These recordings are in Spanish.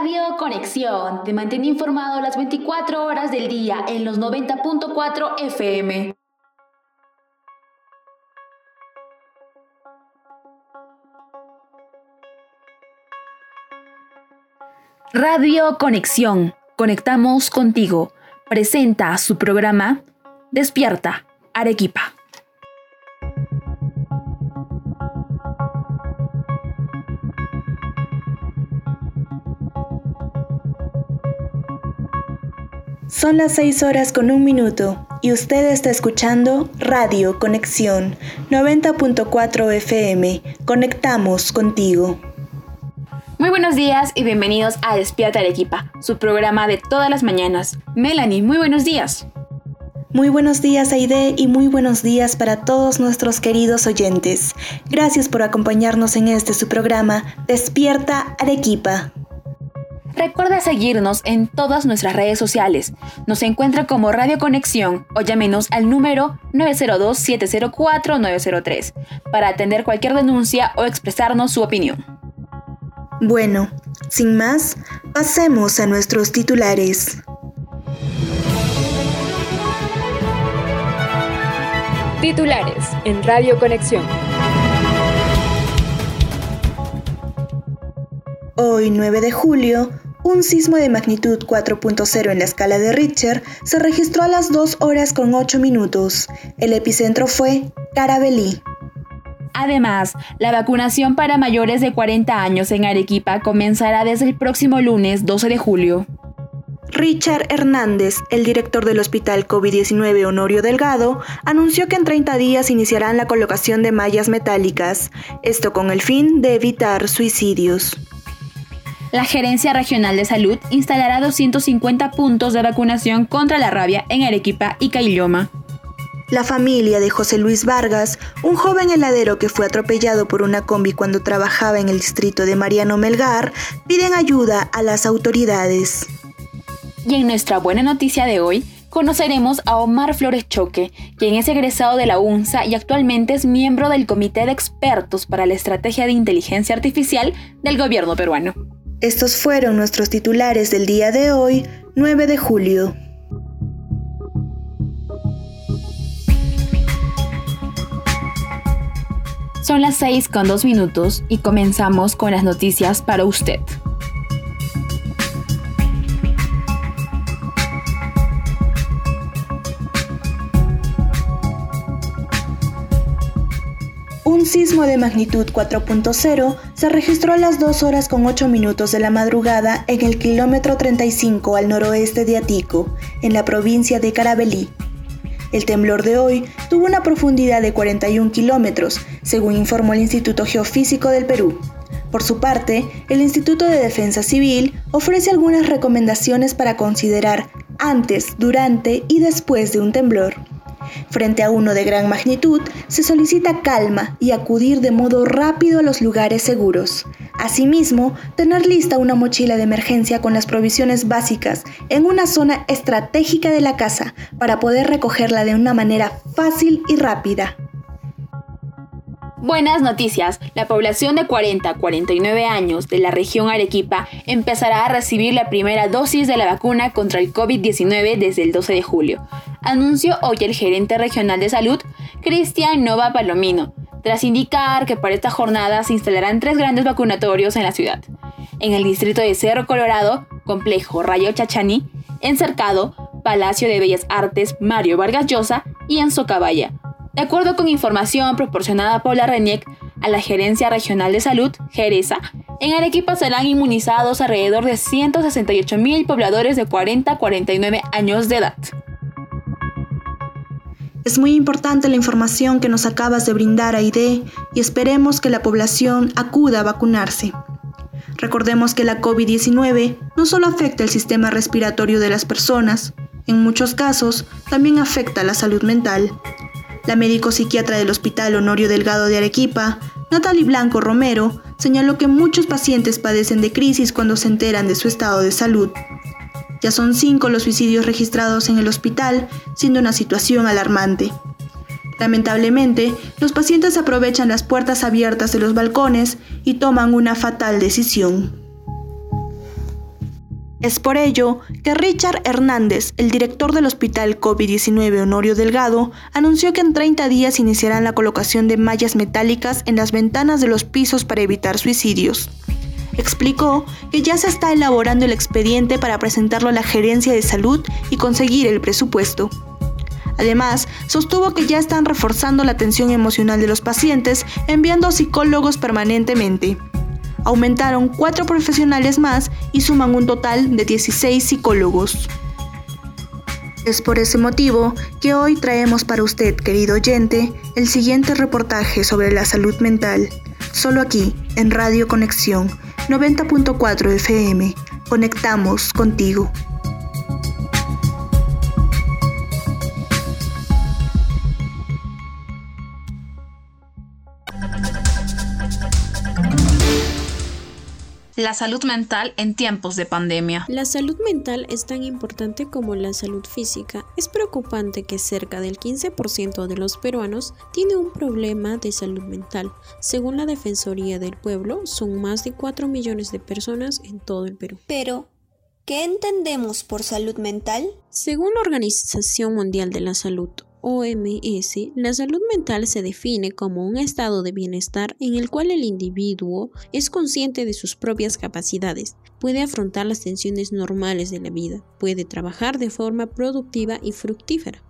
Radio Conexión te mantiene informado las 24 horas del día en los 90.4 FM. Radio Conexión, conectamos contigo. Presenta su programa Despierta, Arequipa. Son las 6 horas con un minuto y usted está escuchando Radio Conexión 90.4 FM. Conectamos contigo. Muy buenos días y bienvenidos a Despierta Arequipa, su programa de todas las mañanas. Melanie, muy buenos días. Muy buenos días Aide y muy buenos días para todos nuestros queridos oyentes. Gracias por acompañarnos en este su programa Despierta Arequipa. Recuerda seguirnos en todas nuestras redes sociales. Nos encuentra como Radio Conexión o llámenos al número 902-704-903 para atender cualquier denuncia o expresarnos su opinión. Bueno, sin más, pasemos a nuestros titulares. Titulares en Radio Conexión. Hoy, 9 de julio, un sismo de magnitud 4.0 en la escala de Richter se registró a las 2 horas con 8 minutos. El epicentro fue Carabelí. Además, la vacunación para mayores de 40 años en Arequipa comenzará desde el próximo lunes 12 de julio. Richard Hernández, el director del Hospital COVID-19 Honorio Delgado, anunció que en 30 días iniciarán la colocación de mallas metálicas, esto con el fin de evitar suicidios la Gerencia Regional de Salud instalará 250 puntos de vacunación contra la rabia en Arequipa y Cailloma. La familia de José Luis Vargas, un joven heladero que fue atropellado por una combi cuando trabajaba en el distrito de Mariano Melgar, piden ayuda a las autoridades. Y en nuestra buena noticia de hoy, conoceremos a Omar Flores Choque, quien es egresado de la UNSA y actualmente es miembro del Comité de Expertos para la Estrategia de Inteligencia Artificial del gobierno peruano. Estos fueron nuestros titulares del día de hoy, 9 de julio. Son las 6 con 2 minutos y comenzamos con las noticias para usted. De magnitud 4.0 se registró a las 2 horas con 8 minutos de la madrugada en el kilómetro 35 al noroeste de Atico, en la provincia de Carabelí. El temblor de hoy tuvo una profundidad de 41 kilómetros, según informó el Instituto Geofísico del Perú. Por su parte, el Instituto de Defensa Civil ofrece algunas recomendaciones para considerar antes, durante y después de un temblor. Frente a uno de gran magnitud, se solicita calma y acudir de modo rápido a los lugares seguros. Asimismo, tener lista una mochila de emergencia con las provisiones básicas en una zona estratégica de la casa para poder recogerla de una manera fácil y rápida. Buenas noticias, la población de 40 a 49 años de la región Arequipa empezará a recibir la primera dosis de la vacuna contra el COVID-19 desde el 12 de julio, anunció hoy el gerente regional de salud, Cristian Nova Palomino, tras indicar que para esta jornada se instalarán tres grandes vacunatorios en la ciudad. En el distrito de Cerro Colorado, Complejo Rayo Chachani, en Cercado, Palacio de Bellas Artes Mario Vargas Llosa y en Socabaya, de acuerdo con información proporcionada por la RENIEC a la Gerencia Regional de Salud, Jereza, en Arequipa serán inmunizados alrededor de 168 mil pobladores de 40 a 49 años de edad. Es muy importante la información que nos acabas de brindar, Aide, y esperemos que la población acuda a vacunarse. Recordemos que la COVID-19 no solo afecta el sistema respiratorio de las personas, en muchos casos también afecta la salud mental. La médico psiquiatra del Hospital Honorio Delgado de Arequipa, Natalie Blanco Romero, señaló que muchos pacientes padecen de crisis cuando se enteran de su estado de salud. Ya son cinco los suicidios registrados en el hospital, siendo una situación alarmante. Lamentablemente, los pacientes aprovechan las puertas abiertas de los balcones y toman una fatal decisión. Es por ello que Richard Hernández, el director del Hospital COVID-19 Honorio Delgado, anunció que en 30 días iniciarán la colocación de mallas metálicas en las ventanas de los pisos para evitar suicidios. Explicó que ya se está elaborando el expediente para presentarlo a la gerencia de salud y conseguir el presupuesto. Además, sostuvo que ya están reforzando la atención emocional de los pacientes enviando psicólogos permanentemente aumentaron cuatro profesionales más y suman un total de 16 psicólogos. Es por ese motivo que hoy traemos para usted, querido oyente, el siguiente reportaje sobre la salud mental, solo aquí, en Radio Conexión 90.4 FM. Conectamos contigo. La salud mental en tiempos de pandemia. La salud mental es tan importante como la salud física. Es preocupante que cerca del 15% de los peruanos tiene un problema de salud mental. Según la Defensoría del Pueblo, son más de 4 millones de personas en todo el Perú. Pero, ¿qué entendemos por salud mental? Según la Organización Mundial de la Salud, OMS, la salud mental se define como un estado de bienestar en el cual el individuo es consciente de sus propias capacidades, puede afrontar las tensiones normales de la vida, puede trabajar de forma productiva y fructífera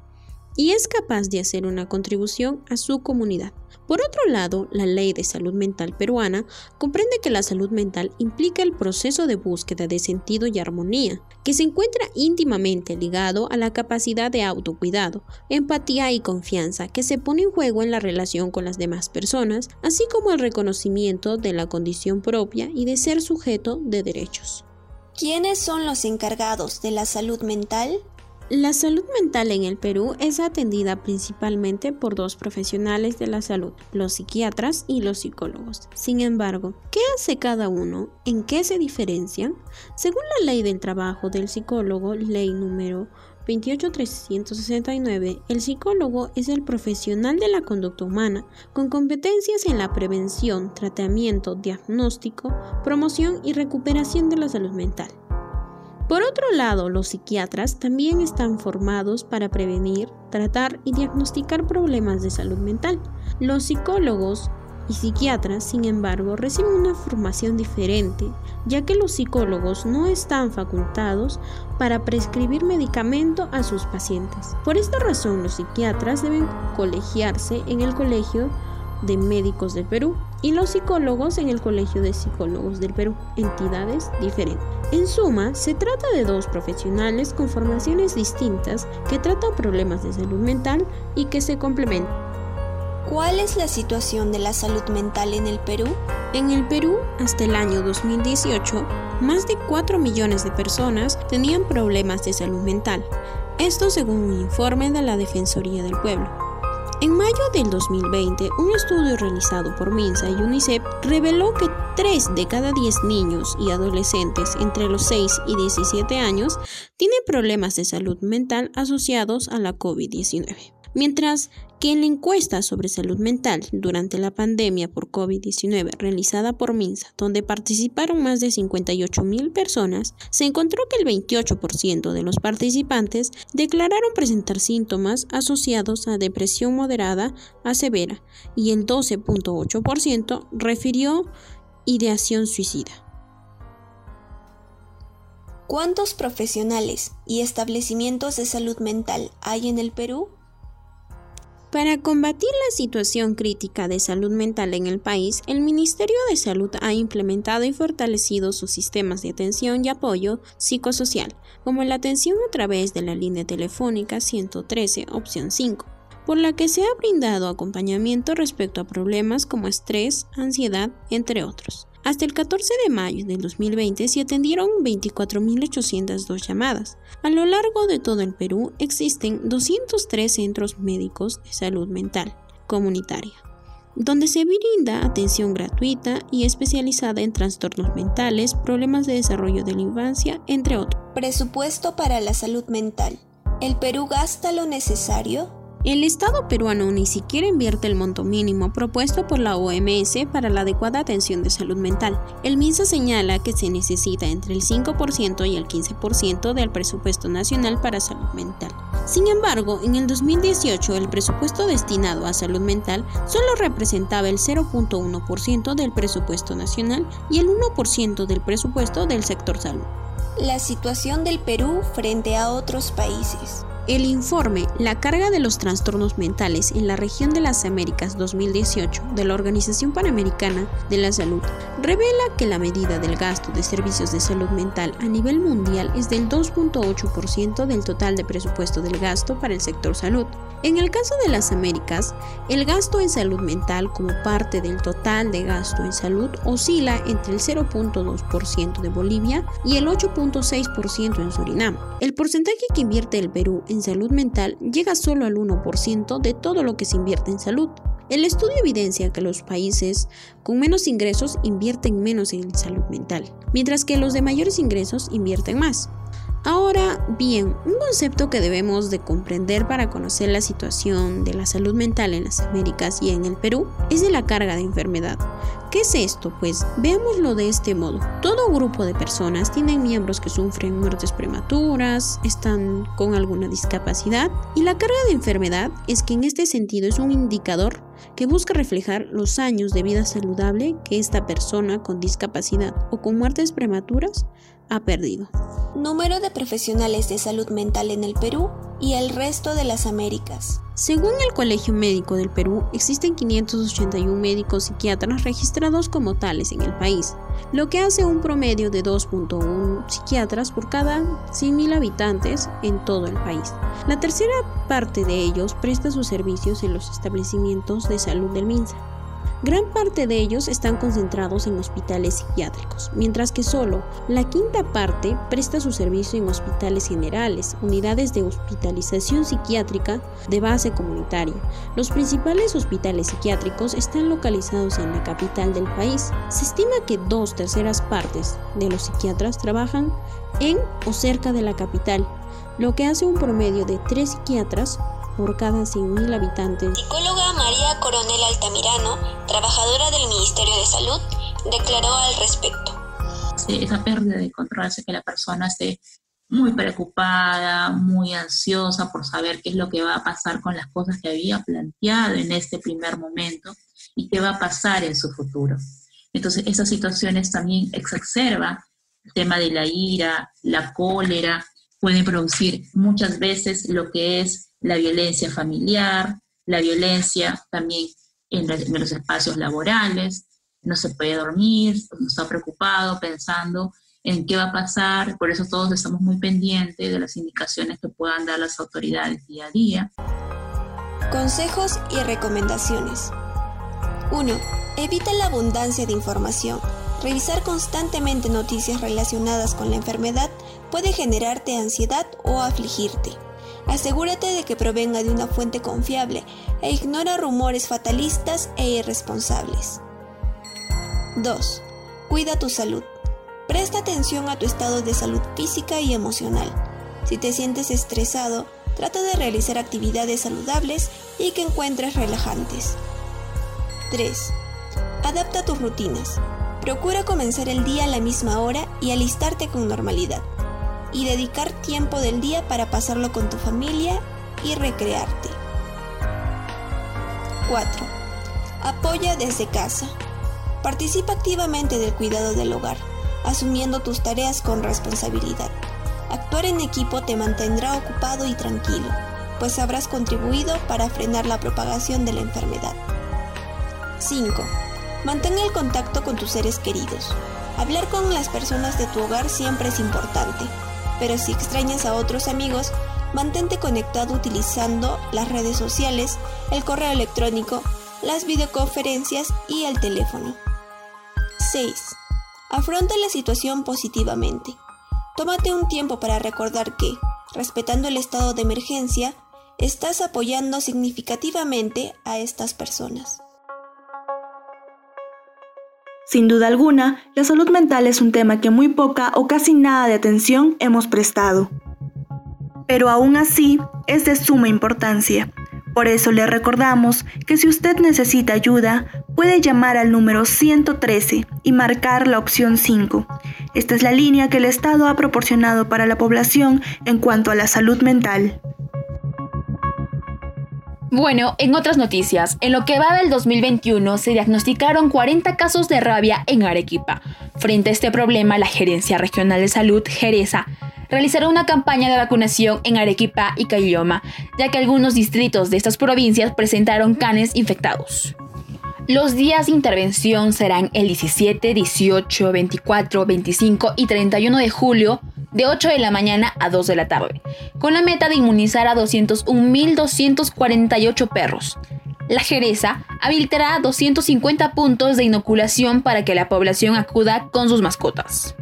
y es capaz de hacer una contribución a su comunidad. Por otro lado, la Ley de Salud Mental peruana comprende que la salud mental implica el proceso de búsqueda de sentido y armonía, que se encuentra íntimamente ligado a la capacidad de autocuidado, empatía y confianza que se pone en juego en la relación con las demás personas, así como el reconocimiento de la condición propia y de ser sujeto de derechos. ¿Quiénes son los encargados de la salud mental? La salud mental en el Perú es atendida principalmente por dos profesionales de la salud, los psiquiatras y los psicólogos. Sin embargo, ¿qué hace cada uno? ¿En qué se diferencian? Según la ley del trabajo del psicólogo, ley número 28369, el psicólogo es el profesional de la conducta humana, con competencias en la prevención, tratamiento, diagnóstico, promoción y recuperación de la salud mental. Por otro lado, los psiquiatras también están formados para prevenir, tratar y diagnosticar problemas de salud mental. Los psicólogos y psiquiatras, sin embargo, reciben una formación diferente, ya que los psicólogos no están facultados para prescribir medicamento a sus pacientes. Por esta razón, los psiquiatras deben colegiarse en el Colegio de Médicos del Perú y los psicólogos en el Colegio de Psicólogos del Perú, entidades diferentes. En suma, se trata de dos profesionales con formaciones distintas que tratan problemas de salud mental y que se complementan. ¿Cuál es la situación de la salud mental en el Perú? En el Perú, hasta el año 2018, más de 4 millones de personas tenían problemas de salud mental. Esto según un informe de la Defensoría del Pueblo. En mayo del 2020, un estudio realizado por MINSA y UNICEF reveló que 3 de cada 10 niños y adolescentes entre los 6 y 17 años tienen problemas de salud mental asociados a la COVID-19 mientras que en la encuesta sobre salud mental durante la pandemia por COVID-19 realizada por MINSA, donde participaron más de 58 mil personas, se encontró que el 28% de los participantes declararon presentar síntomas asociados a depresión moderada a severa y el 12.8% refirió ideación suicida. ¿Cuántos profesionales y establecimientos de salud mental hay en el Perú? Para combatir la situación crítica de salud mental en el país, el Ministerio de Salud ha implementado y fortalecido sus sistemas de atención y apoyo psicosocial, como la atención a través de la línea telefónica 113, opción 5 por la que se ha brindado acompañamiento respecto a problemas como estrés, ansiedad, entre otros. Hasta el 14 de mayo del 2020 se atendieron 24.802 llamadas. A lo largo de todo el Perú existen 203 centros médicos de salud mental comunitaria, donde se brinda atención gratuita y especializada en trastornos mentales, problemas de desarrollo de la infancia, entre otros. Presupuesto para la salud mental. ¿El Perú gasta lo necesario? El Estado peruano ni siquiera invierte el monto mínimo propuesto por la OMS para la adecuada atención de salud mental. El MINSA señala que se necesita entre el 5% y el 15% del presupuesto nacional para salud mental. Sin embargo, en el 2018 el presupuesto destinado a salud mental solo representaba el 0.1% del presupuesto nacional y el 1% del presupuesto del sector salud. La situación del Perú frente a otros países. El informe La carga de los trastornos mentales en la región de las Américas 2018 de la Organización Panamericana de la Salud revela que la medida del gasto de servicios de salud mental a nivel mundial es del 2.8% del total de presupuesto del gasto para el sector salud. En el caso de las Américas, el gasto en salud mental como parte del total de gasto en salud oscila entre el 0.2% de Bolivia y el 8.6% en Surinam. El porcentaje que invierte el Perú en salud mental llega solo al 1% de todo lo que se invierte en salud. El estudio evidencia que los países con menos ingresos invierten menos en salud mental, mientras que los de mayores ingresos invierten más. Ahora bien, un concepto que debemos de comprender para conocer la situación de la salud mental en las Américas y en el Perú es de la carga de enfermedad. ¿Qué es esto? Pues veámoslo de este modo. Todo grupo de personas tienen miembros que sufren muertes prematuras, están con alguna discapacidad y la carga de enfermedad es que en este sentido es un indicador que busca reflejar los años de vida saludable que esta persona con discapacidad o con muertes prematuras ha perdido. Número de profesionales de salud mental en el Perú y el resto de las Américas. Según el Colegio Médico del Perú, existen 581 médicos psiquiatras registrados como tales en el país, lo que hace un promedio de 2.1 psiquiatras por cada 100.000 habitantes en todo el país. La tercera parte de ellos presta sus servicios en los establecimientos de salud del MINSA. Gran parte de ellos están concentrados en hospitales psiquiátricos, mientras que solo la quinta parte presta su servicio en hospitales generales, unidades de hospitalización psiquiátrica de base comunitaria. Los principales hospitales psiquiátricos están localizados en la capital del país. Se estima que dos terceras partes de los psiquiatras trabajan en o cerca de la capital, lo que hace un promedio de tres psiquiatras por cada 100.000 habitantes. Psicóloga María Coronel Altamirano, trabajadora del Ministerio de Salud, declaró al respecto. Esa pérdida de control hace que la persona esté muy preocupada, muy ansiosa por saber qué es lo que va a pasar con las cosas que había planteado en este primer momento y qué va a pasar en su futuro. Entonces, esas situaciones también exacerban el tema de la ira, la cólera, pueden producir muchas veces lo que es la violencia familiar, la violencia también en, los espacios laborales, no se puede dormir, está preocupado pensando en qué va a pasar, por eso todos estamos muy pendientes de las indicaciones que puedan dar las autoridades día a día. Consejos y recomendaciones. 1. Evita la abundancia de información. Revisar constantemente noticias relacionadas con la enfermedad puede generarte ansiedad o afligirte. Asegúrate de que provenga de una fuente confiable e ignora rumores fatalistas e irresponsables. 2. Cuida tu salud. Presta atención a tu estado de salud física y emocional. Si te sientes estresado, trata de realizar actividades saludables y que encuentres relajantes. 3. Adapta tus rutinas. Procura comenzar el día a la misma hora y alistarte con normalidad y dedicar tiempo del día para pasarlo con tu familia y recrearte. 4. Apoya desde casa. Participa activamente del cuidado del hogar, asumiendo tus tareas con responsabilidad. Actuar en equipo te mantendrá ocupado y tranquilo, pues habrás contribuido para frenar la propagación de la enfermedad. 5. Mantén el contacto con tus seres queridos. Hablar con las personas de tu hogar siempre es importante, pero si extrañas a otros amigos, mantente conectado utilizando las redes sociales, el correo electrónico, las videoconferencias y el teléfono. 6. Afronta la situación positivamente. Tómate un tiempo para recordar que, respetando el estado de emergencia, estás apoyando significativamente a estas personas. Sin duda alguna, la salud mental es un tema que muy poca o casi nada de atención hemos prestado. Pero aún así, es de suma importancia, Por eso le recordamos que si usted necesita ayuda, puede llamar al número 113 y marcar la opción 5. Esta es la línea que el Estado ha proporcionado para la población en cuanto a la salud mental. Bueno, en otras noticias, en lo que va del 2021 se diagnosticaron 40 casos de rabia en Arequipa. Frente a este problema, la Gerencia Regional de Salud, Jereza, realizará una campaña de vacunación en Arequipa y Caylloma, ya que algunos distritos de estas provincias presentaron canes infectados. Los días de intervención serán el 17, 18, 24, 25 y 31 de julio de 8 de la mañana a 2 de la tarde, con la meta de inmunizar a 201.248 perros. La Jereza habilitará 250 puntos de inoculación para que la población acuda con sus mascotas.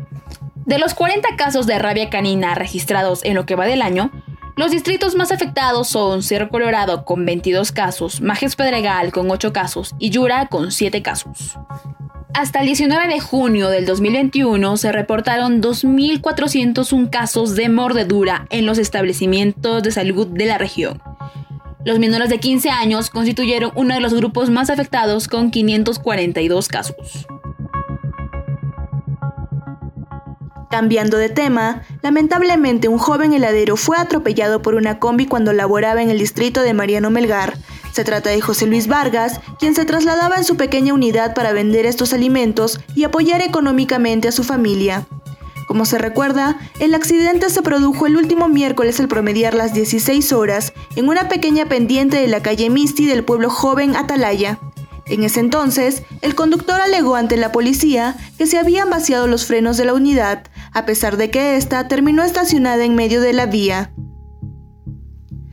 De los 40 casos de rabia canina registrados en lo que va del año, los distritos más afectados son Cerro Colorado con 22 casos, Majes Pedregal con 8 casos y Yura con 7 casos. Hasta el 19 de junio del 2021 se reportaron 2.401 casos de mordedura en los establecimientos de salud de la región. Los menores de 15 años constituyeron uno de los grupos más afectados con 542 casos. Cambiando de tema, lamentablemente un joven heladero fue atropellado por una combi cuando laboraba en el distrito de Mariano Melgar, se trata de José Luis Vargas, quien se trasladaba en su pequeña unidad para vender estos alimentos y apoyar económicamente a su familia. Como se recuerda, el accidente se produjo el último miércoles al promediar las 16 horas en una pequeña pendiente de la calle Misti del pueblo joven Atalaya. En ese entonces, el conductor alegó ante la policía que se habían vaciado los frenos de la unidad, a pesar de que ésta terminó estacionada en medio de la vía.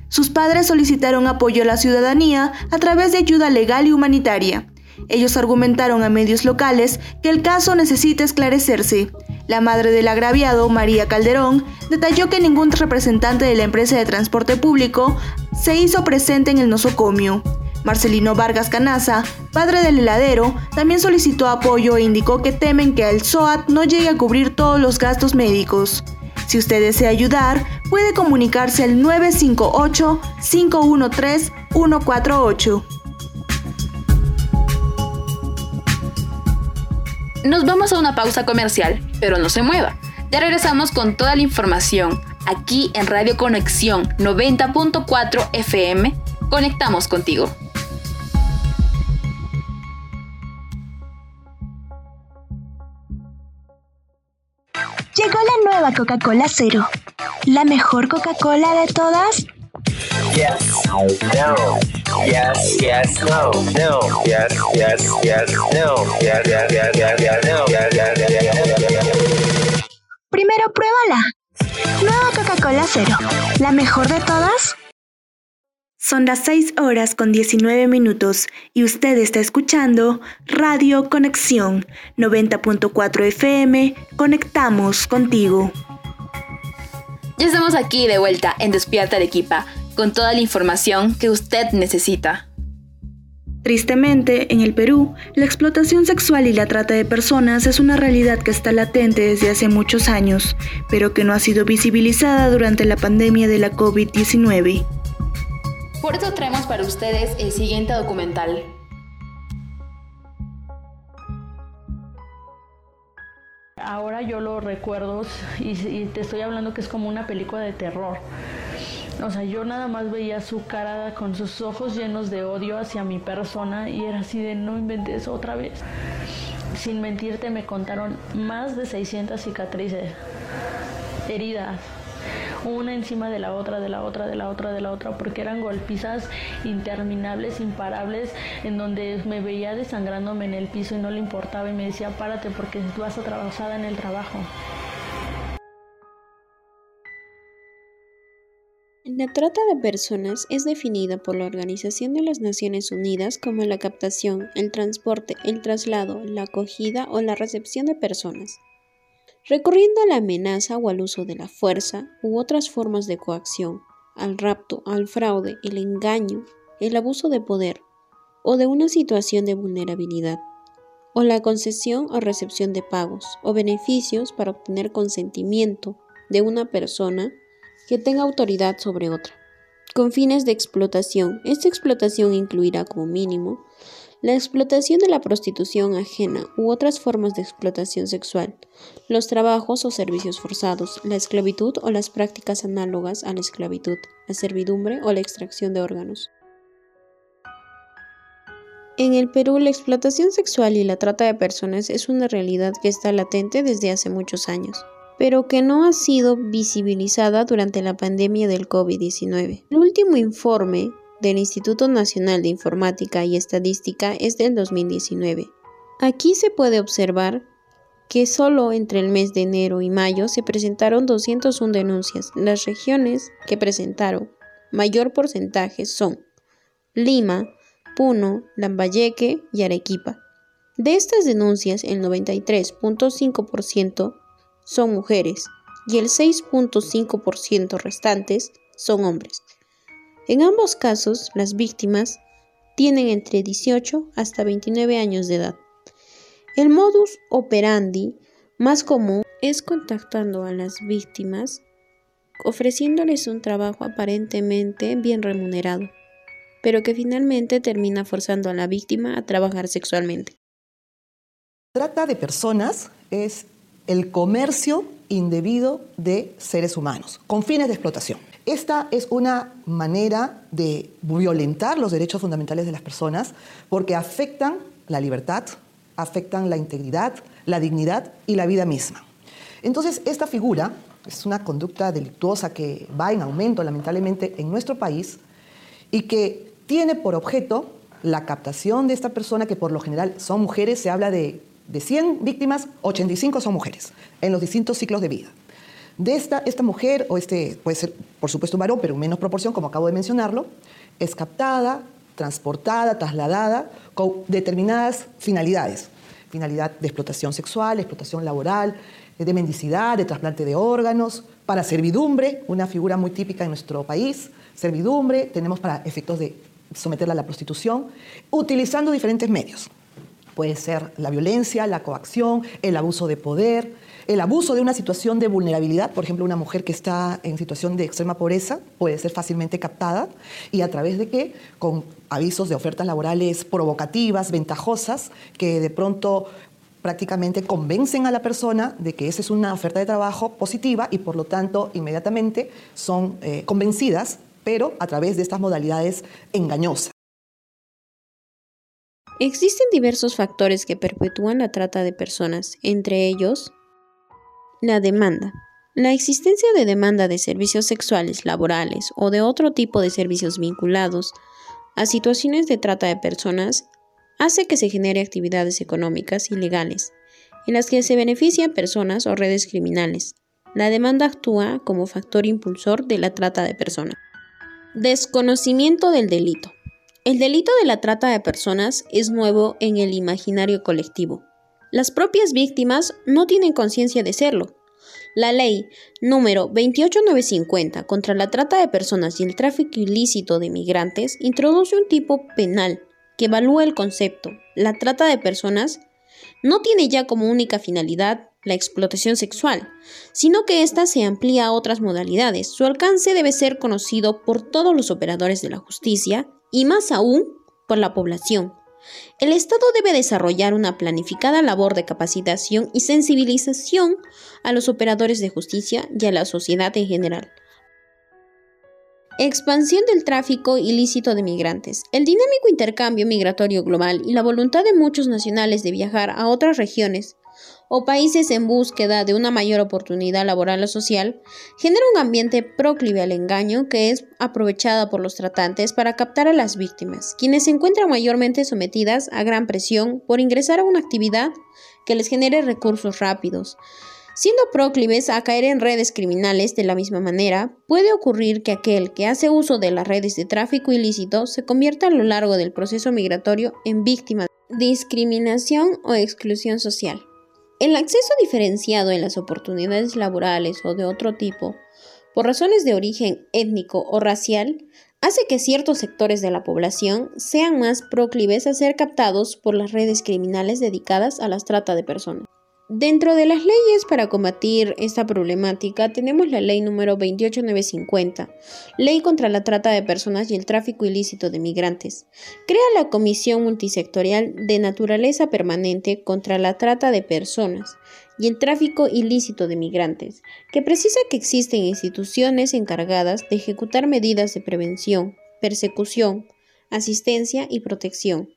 Sus padres solicitaron apoyo a la ciudadanía a través de ayuda legal y humanitaria. Ellos argumentaron a medios locales que el caso necesita esclarecerse. La madre del agraviado, María Calderón, detalló que ningún representante de la empresa de transporte público se hizo presente en el nosocomio. Marcelino Vargas Canaza, padre del heladero, también solicitó apoyo e indicó que temen que el SOAT no llegue a cubrir todos los gastos médicos. Si usted desea ayudar, puede comunicarse al 958-513-148. Nos vamos a una pausa comercial, pero no se mueva. Ya regresamos con toda la información aquí en Radio Conexión 90.4 FM. Conectamos contigo. Nueva Coca-Cola Cero. ¿La mejor Coca-Cola de todas? Primero pruébala. Nueva Coca-Cola Cero. ¿La mejor de todas? Son las 6 horas con 19 minutos y usted está escuchando Radio Conexión 90.4 FM. Conectamos contigo. Ya estamos aquí de vuelta en Despierta Arequipa con toda la información que usted necesita. Tristemente, en el Perú, la explotación sexual y la trata de personas es una realidad que está latente desde hace muchos años, pero que no ha sido visibilizada durante la pandemia de la COVID-19. Por eso traemos para ustedes el siguiente documental. Ahora yo lo recuerdo y, te estoy hablando que es como una película de terror. O sea, yo nada más veía su cara con sus ojos llenos de odio hacia mi persona y era así de no inventes otra vez. Sin mentirte me contaron más de 600 cicatrices, heridas, una encima de la otra, de la otra, de la otra, de la otra, porque eran golpizas interminables, imparables, en donde me veía desangrándome en el piso y no le importaba y me decía, párate porque vas atrasada en el trabajo. La trata de personas es definida por la Organización de las Naciones Unidas como la captación, el transporte, el traslado, la acogida o la recepción de personas recurriendo a la amenaza o al uso de la fuerza u otras formas de coacción, al rapto, al fraude, el engaño, el abuso de poder o de una situación de vulnerabilidad, o la concesión o recepción de pagos o beneficios para obtener consentimiento de una persona que tenga autoridad sobre otra, con fines de explotación. Esta explotación incluirá como mínimo la explotación de la prostitución ajena u otras formas de explotación sexual, los trabajos o servicios forzados, la esclavitud o las prácticas análogas a la esclavitud, la servidumbre o la extracción de órganos. En el Perú, la explotación sexual y la trata de personas es una realidad que está latente desde hace muchos años, pero que no ha sido visibilizada durante la pandemia del COVID-19. El último informe del Instituto Nacional de Informática y Estadística es del 2019. Aquí se puede observar que solo entre el mes de enero y mayo se presentaron 201 denuncias. Las regiones que presentaron mayor porcentaje son Lima, Puno, Lambayeque y Arequipa. De estas denuncias, el 93.5% son mujeres y el 6.5% restantes son hombres. En ambos casos, las víctimas tienen entre 18 hasta 29 años de edad. El modus operandi más común es contactando a las víctimas ofreciéndoles un trabajo aparentemente bien remunerado pero que finalmente termina forzando a la víctima a trabajar sexualmente. Trata de personas es el comercio indebido de seres humanos con fines de explotación. Esta es una manera de violentar los derechos fundamentales de las personas porque afectan la libertad, afectan la integridad, la dignidad y la vida misma. Entonces, esta figura es una conducta delictuosa que va en aumento lamentablemente en nuestro país y que tiene por objeto la captación de esta persona, que por lo general son mujeres, se habla de, de 100 víctimas, 85 son mujeres, en los distintos ciclos de vida. De esta, esta mujer, o este puede ser por supuesto un varón, pero en menos proporción, como acabo de mencionarlo, es captada, transportada, trasladada con determinadas finalidades. Finalidad de explotación sexual, explotación laboral, de mendicidad, de trasplante de órganos, para servidumbre, una figura muy típica en nuestro país, servidumbre, tenemos para efectos de someterla a la prostitución, utilizando diferentes medios. Puede ser la violencia, la coacción, el abuso de poder, el abuso de una situación de vulnerabilidad. Por ejemplo, una mujer que está en situación de extrema pobreza puede ser fácilmente captada y a través de qué? Con avisos de ofertas laborales provocativas, ventajosas, que de pronto prácticamente convencen a la persona de que esa es una oferta de trabajo positiva y por lo tanto inmediatamente son eh, convencidas pero a través de estas modalidades engañosas. Existen diversos factores que perpetúan la trata de personas, entre ellos la demanda. La existencia de demanda de servicios sexuales, laborales o de otro tipo de servicios vinculados a situaciones de trata de personas hace que se genere actividades económicas ilegales, en las que se benefician personas o redes criminales. La demanda actúa como factor impulsor de la trata de personas. Desconocimiento del delito. El delito de la trata de personas es nuevo en el imaginario colectivo. Las propias víctimas no tienen conciencia de serlo. La ley número 28950 contra la trata de personas y el tráfico ilícito de migrantes introduce un tipo penal que evalúa el concepto. La trata de personas no tiene ya como única finalidad la explotación sexual, sino que ésta se amplía a otras modalidades. Su alcance debe ser conocido por todos los operadores de la justicia y más aún por la población. El Estado debe desarrollar una planificada labor de capacitación y sensibilización a los operadores de justicia y a la sociedad en general. Expansión del tráfico ilícito de migrantes. El dinámico intercambio migratorio global y la voluntad de muchos nacionales de viajar a otras regiones o países en búsqueda de una mayor oportunidad laboral o social, genera un ambiente proclive al engaño que es aprovechada por los tratantes para captar a las víctimas, quienes se encuentran mayormente sometidas a gran presión por ingresar a una actividad que les genere recursos rápidos. Siendo proclives a caer en redes criminales de la misma manera, puede ocurrir que aquel que hace uso de las redes de tráfico ilícito se convierta a lo largo del proceso migratorio en víctima de discriminación o exclusión social. El acceso diferenciado en las oportunidades laborales o de otro tipo, por razones de origen étnico o racial, hace que ciertos sectores de la población sean más proclives a ser captados por las redes criminales dedicadas a la trata de personas. Dentro de las leyes para combatir esta problemática tenemos la ley número 28950, Ley contra la Trata de Personas y el Tráfico Ilícito de Migrantes. Crea la Comisión Multisectorial de Naturaleza Permanente contra la Trata de Personas y el Tráfico Ilícito de Migrantes, que precisa que existen instituciones encargadas de ejecutar medidas de prevención, persecución, asistencia y protección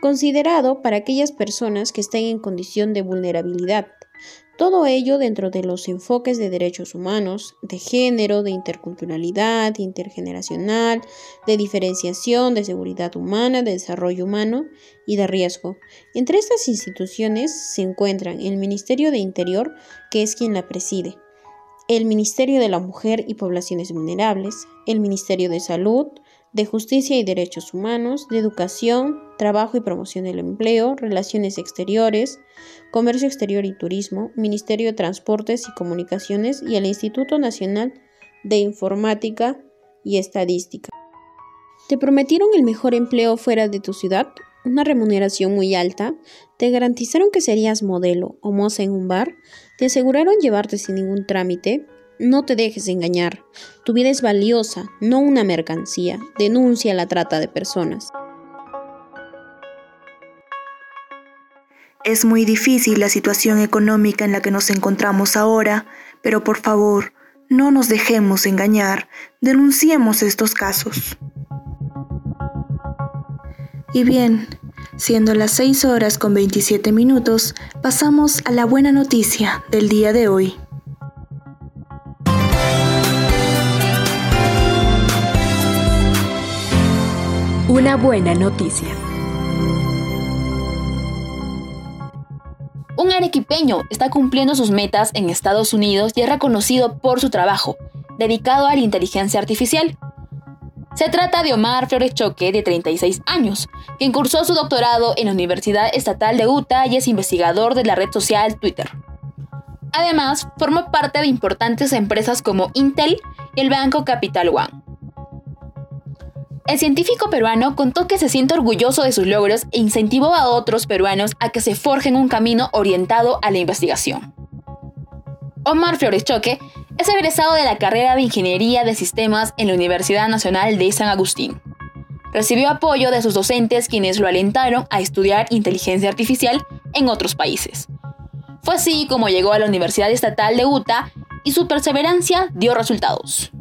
considerado para aquellas personas que estén en condición de vulnerabilidad. Todo ello dentro de los enfoques de derechos humanos, de género, de interculturalidad, intergeneracional, de diferenciación, de seguridad humana, de desarrollo humano y de riesgo. Entre estas instituciones se encuentran el Ministerio de Interior, que es quien la preside, el Ministerio de la Mujer y Poblaciones Vulnerables, el Ministerio de Salud, de Justicia y Derechos Humanos, de Educación, Trabajo y Promoción del Empleo, Relaciones Exteriores, Comercio Exterior y Turismo, Ministerio de Transportes y Comunicaciones y el Instituto Nacional de Informática y Estadística. ¿Te prometieron el mejor empleo fuera de tu ciudad? ¿Una remuneración muy alta? ¿Te garantizaron que serías modelo o moza en un bar? ¿Te aseguraron llevarte sin ningún trámite? No te dejes engañar. Tu vida es valiosa, no una mercancía. Denuncia la trata de personas. Es muy difícil la situación económica en la que nos encontramos ahora, pero por favor, no nos dejemos engañar. Denunciemos estos casos. Y bien, siendo las 6 horas con 27 minutos, pasamos a la buena noticia del día de hoy. Una buena noticia. Un arequipeño está cumpliendo sus metas en Estados Unidos y es reconocido por su trabajo, dedicado a la inteligencia artificial. Se trata de Omar Flores Choque, de 36 años, quien cursó su doctorado en la Universidad Estatal de Utah y es investigador de la red social Twitter. Además, forma parte de importantes empresas como Intel y el banco Capital One. El científico peruano contó que se siente orgulloso de sus logros e incentivó a otros peruanos a que se forjen un camino orientado a la investigación. Omar Flores Choque es egresado de la carrera de Ingeniería de Sistemas en la Universidad Nacional de San Agustín. Recibió apoyo de sus docentes quienes lo alentaron a estudiar inteligencia artificial en otros países. Fue así como llegó a la Universidad Estatal de Utah y su perseverancia dio resultados.